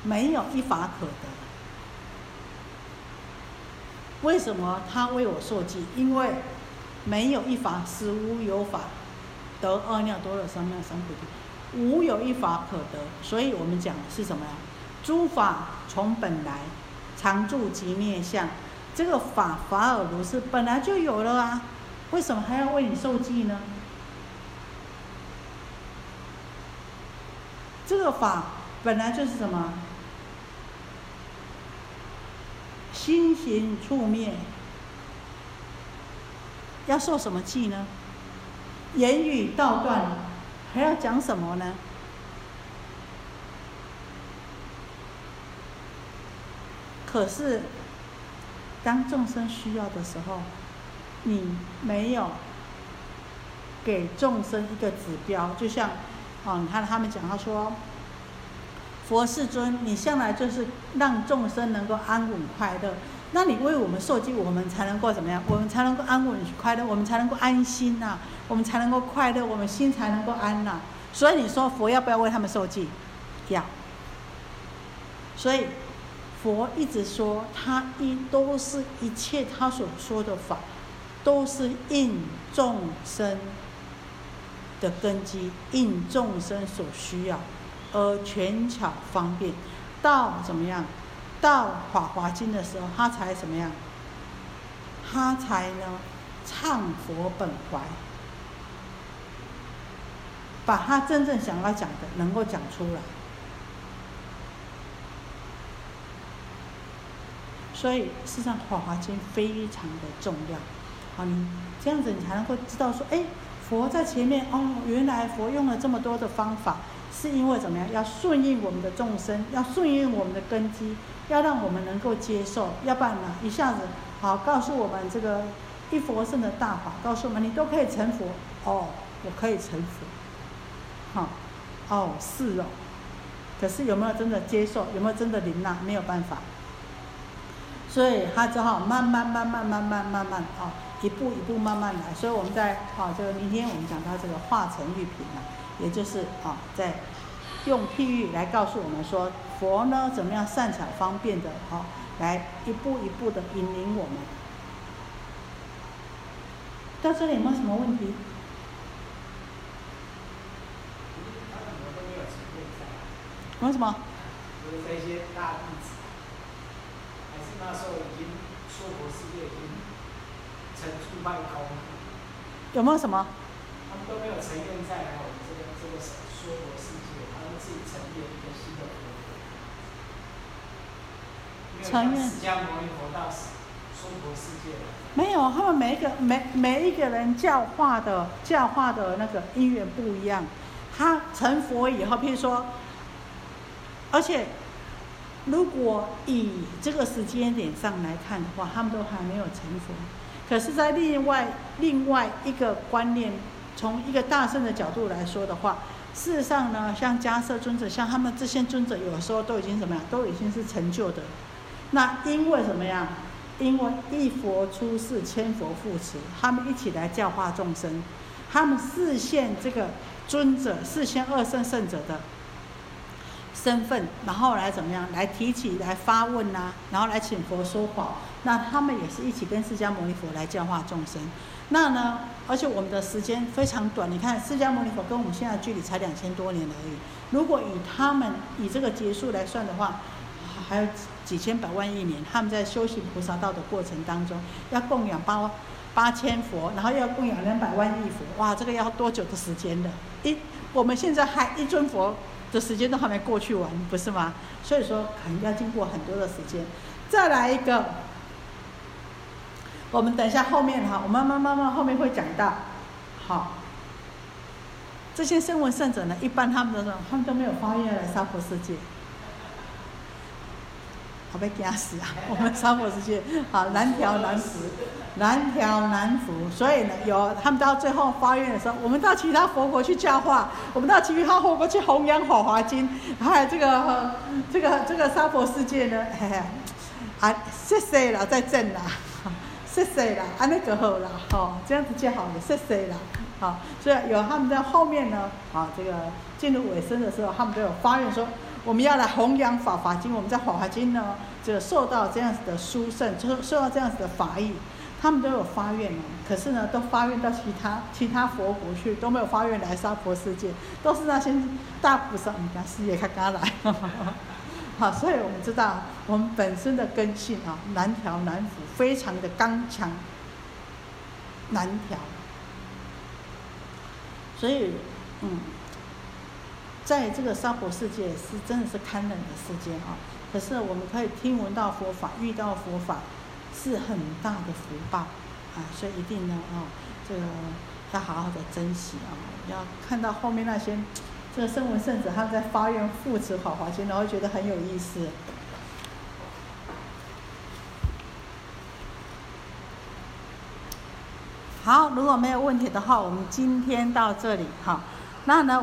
没有一法可得。为什么他为我受记？因为没有一法实无有法得阿耨多的三藐三菩提，无有一法可得。所以我们讲的是什么呀？诸法从本来，常住即灭相。这个法法尔如是，本来就有了啊，为什么还要为你受记呢？这个法本来就是什么？心行处灭，要受什么记呢？言语道断，还要讲什么呢？可是，当众生需要的时候，你没有给众生一个指标，就像，哦，你看他们讲，他说。佛世尊，你向来就是让众生能够安稳快乐，那你为我们受记，我们才能够怎么样？我们才能够安稳快乐，我们才能够安心呐，我们才能够快乐，我们心才能够安呐。所以你说佛要不要为他们受记？要。所以佛一直说，他一都是一切他所说的法，都是应众生的根基，应众生所需要。而权巧方便，到怎么样？到《法华经》的时候，他才怎么样？他才呢，唱佛本怀，把他真正想要讲的能够讲出来。所以，事实上，《法华经》非常的重要。好，你这样子，你才能够知道说，哎，佛在前面哦，原来佛用了这么多的方法。是因为怎么样？要顺应我们的众生，要顺应我们的根基，要让我们能够接受。要不然呢，一下子好告诉我们这个一佛圣的大法，告诉我们你都可以成佛。哦，我可以成佛。好，哦，是哦。可是有没有真的接受？有没有真的领纳？没有办法。所以他只好慢慢、慢慢、慢慢、慢慢，哦，一步一步慢慢来。所以我们在啊，这个明天我们讲到这个化成玉品了。也就是啊，在用譬喻来告诉我们说，佛呢怎么样善巧方便的哦，来一步一步的引领我们。到这里有没有什么问题？为什么？就是这些大弟子，还是那时候已经娑婆世界已经成住半空。有没有什么？他们都没有承认再来我们这个这个娑婆世界，他们自己成立了一个新的佛承认释迦牟尼佛到娑婆世界没有，他们每一个每每一个人教化的教化的那个因缘不一样。他成佛以后，譬如说，而且如果以这个时间点上来看的话，他们都还没有成佛。可是，在另外另外一个观念。从一个大圣的角度来说的话，事实上呢，像迦摄尊者，像他们这些尊者，有的时候都已经怎么样，都已经是成就的。那因为什么呀？因为一佛出世，千佛护持，他们一起来教化众生。他们视现这个尊者，视现二圣圣者的身份，然后来怎么样来提起来发问呐、然后来请佛说法，那他们也是一起跟释迦牟尼佛来教化众生。那呢，而且我们的时间非常短，你看释迦牟尼佛跟我们现在距离才两千多年而已。如果以他们以这个结束来算的话，还有几千百万亿年，他们在修行菩萨道的过程当中，要供养八八千佛，然后要供养两百万亿佛，哇，这个要多久的时间的？一我们现在还一尊佛的时间都还没过去完，不是吗？所以说，可能要经过很多的时间。再来一个，我们等一下后面哈，我慢慢慢慢后面会讲到，好。这些声闻圣者呢，一般他们都他们都没有发愿来娑婆世界，好被惊死啊！我们娑婆世界好难调难服，难调难服，所以呢，有他们到最后发愿的时候，我们到其他佛国去教化，我们到其他佛国去弘扬《法华经》，还有这个这个这个娑婆世界呢，嘿嘿，啊，谢谢了，在正啦，谢谢啦，啊那个好啦，好这样子就好了，谢谢啦。好，所以有他们在后面呢，啊，这个进入尾声的时候，他们都有发愿说，我们要来弘扬法华经。我们在法华经呢，就受到这样子的殊胜，就是受到这样子的法益，他们都有发愿哦。可是呢，都发愿到其他其他佛国去，都没有发愿来娑婆世界，都是那些大菩萨，你看事业看刚来。好，所以我们知道我们本身的根性啊，难调难服，非常的刚强，难调。所以，嗯，在这个娑婆世界是真的是堪忍的世界啊。可是我们可以听闻到佛法，遇到佛法，是很大的福报啊。所以一定呢，啊，这个要好好的珍惜啊。要看到后面那些这个声闻圣子他们在发愿护持法华经，然后觉得很有意思。好，如果没有问题的话，我们今天到这里哈。那呢？